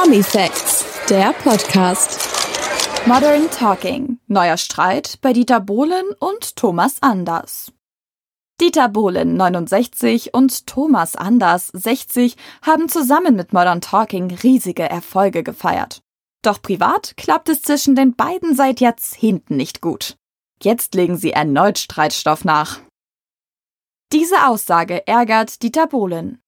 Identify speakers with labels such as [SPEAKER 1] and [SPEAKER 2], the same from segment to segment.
[SPEAKER 1] Promi Facts, der Podcast. Modern Talking. Neuer Streit bei Dieter Bohlen und Thomas Anders. Dieter Bohlen 69 und Thomas Anders 60 haben zusammen mit Modern Talking riesige Erfolge gefeiert. Doch privat klappt es zwischen den beiden seit Jahrzehnten nicht gut. Jetzt legen sie erneut Streitstoff nach. Diese Aussage ärgert Dieter Bohlen.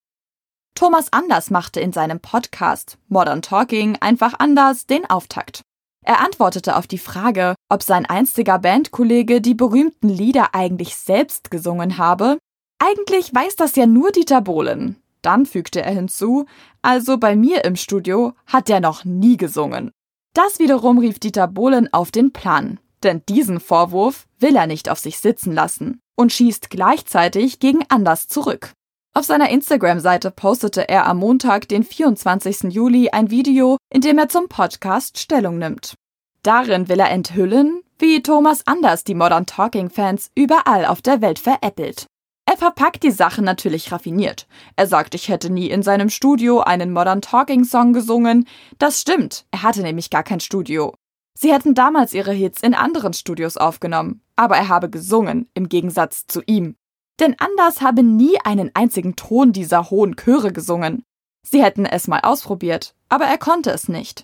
[SPEAKER 1] Thomas Anders machte in seinem Podcast Modern Talking einfach anders den Auftakt. Er antwortete auf die Frage, ob sein einstiger Bandkollege die berühmten Lieder eigentlich selbst gesungen habe. Eigentlich weiß das ja nur Dieter Bohlen. Dann fügte er hinzu, also bei mir im Studio hat er noch nie gesungen. Das wiederum rief Dieter Bohlen auf den Plan, denn diesen Vorwurf will er nicht auf sich sitzen lassen und schießt gleichzeitig gegen Anders zurück. Auf seiner Instagram-Seite postete er am Montag, den 24. Juli, ein Video, in dem er zum Podcast Stellung nimmt. Darin will er enthüllen, wie Thomas Anders die Modern Talking-Fans überall auf der Welt veräppelt. Er verpackt die Sache natürlich raffiniert. Er sagt, ich hätte nie in seinem Studio einen Modern Talking Song gesungen. Das stimmt, er hatte nämlich gar kein Studio. Sie hätten damals ihre Hits in anderen Studios aufgenommen, aber er habe gesungen, im Gegensatz zu ihm. Denn Anders habe nie einen einzigen Ton dieser hohen Chöre gesungen. Sie hätten es mal ausprobiert, aber er konnte es nicht.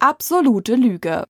[SPEAKER 1] Absolute Lüge.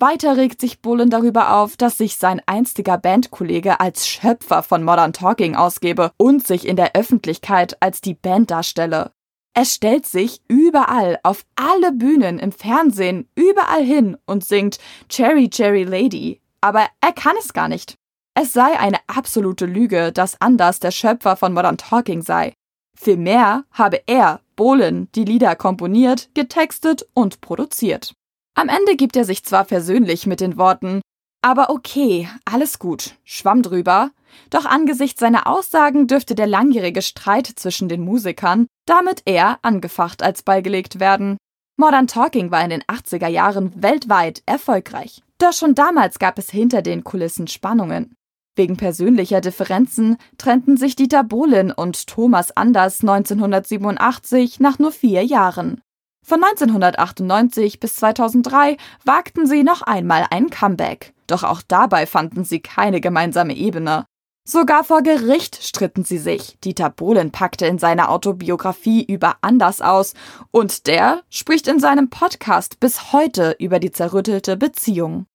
[SPEAKER 1] Weiter regt sich Bullen darüber auf, dass sich sein einstiger Bandkollege als Schöpfer von Modern Talking ausgebe und sich in der Öffentlichkeit als die Band darstelle. Er stellt sich überall, auf alle Bühnen, im Fernsehen, überall hin und singt Cherry Cherry Lady. Aber er kann es gar nicht. Es sei eine absolute Lüge, dass Anders der Schöpfer von Modern Talking sei. Vielmehr habe er, Bohlen, die Lieder komponiert, getextet und produziert. Am Ende gibt er sich zwar versöhnlich mit den Worten, aber okay, alles gut, schwamm drüber, doch angesichts seiner Aussagen dürfte der langjährige Streit zwischen den Musikern damit eher angefacht als beigelegt werden. Modern Talking war in den 80er Jahren weltweit erfolgreich. Doch schon damals gab es hinter den Kulissen Spannungen. Wegen persönlicher Differenzen trennten sich Dieter Bohlen und Thomas Anders 1987 nach nur vier Jahren. Von 1998 bis 2003 wagten sie noch einmal ein Comeback. Doch auch dabei fanden sie keine gemeinsame Ebene. Sogar vor Gericht stritten sie sich. Dieter Bohlen packte in seiner Autobiografie über Anders aus und der spricht in seinem Podcast bis heute über die zerrüttelte Beziehung.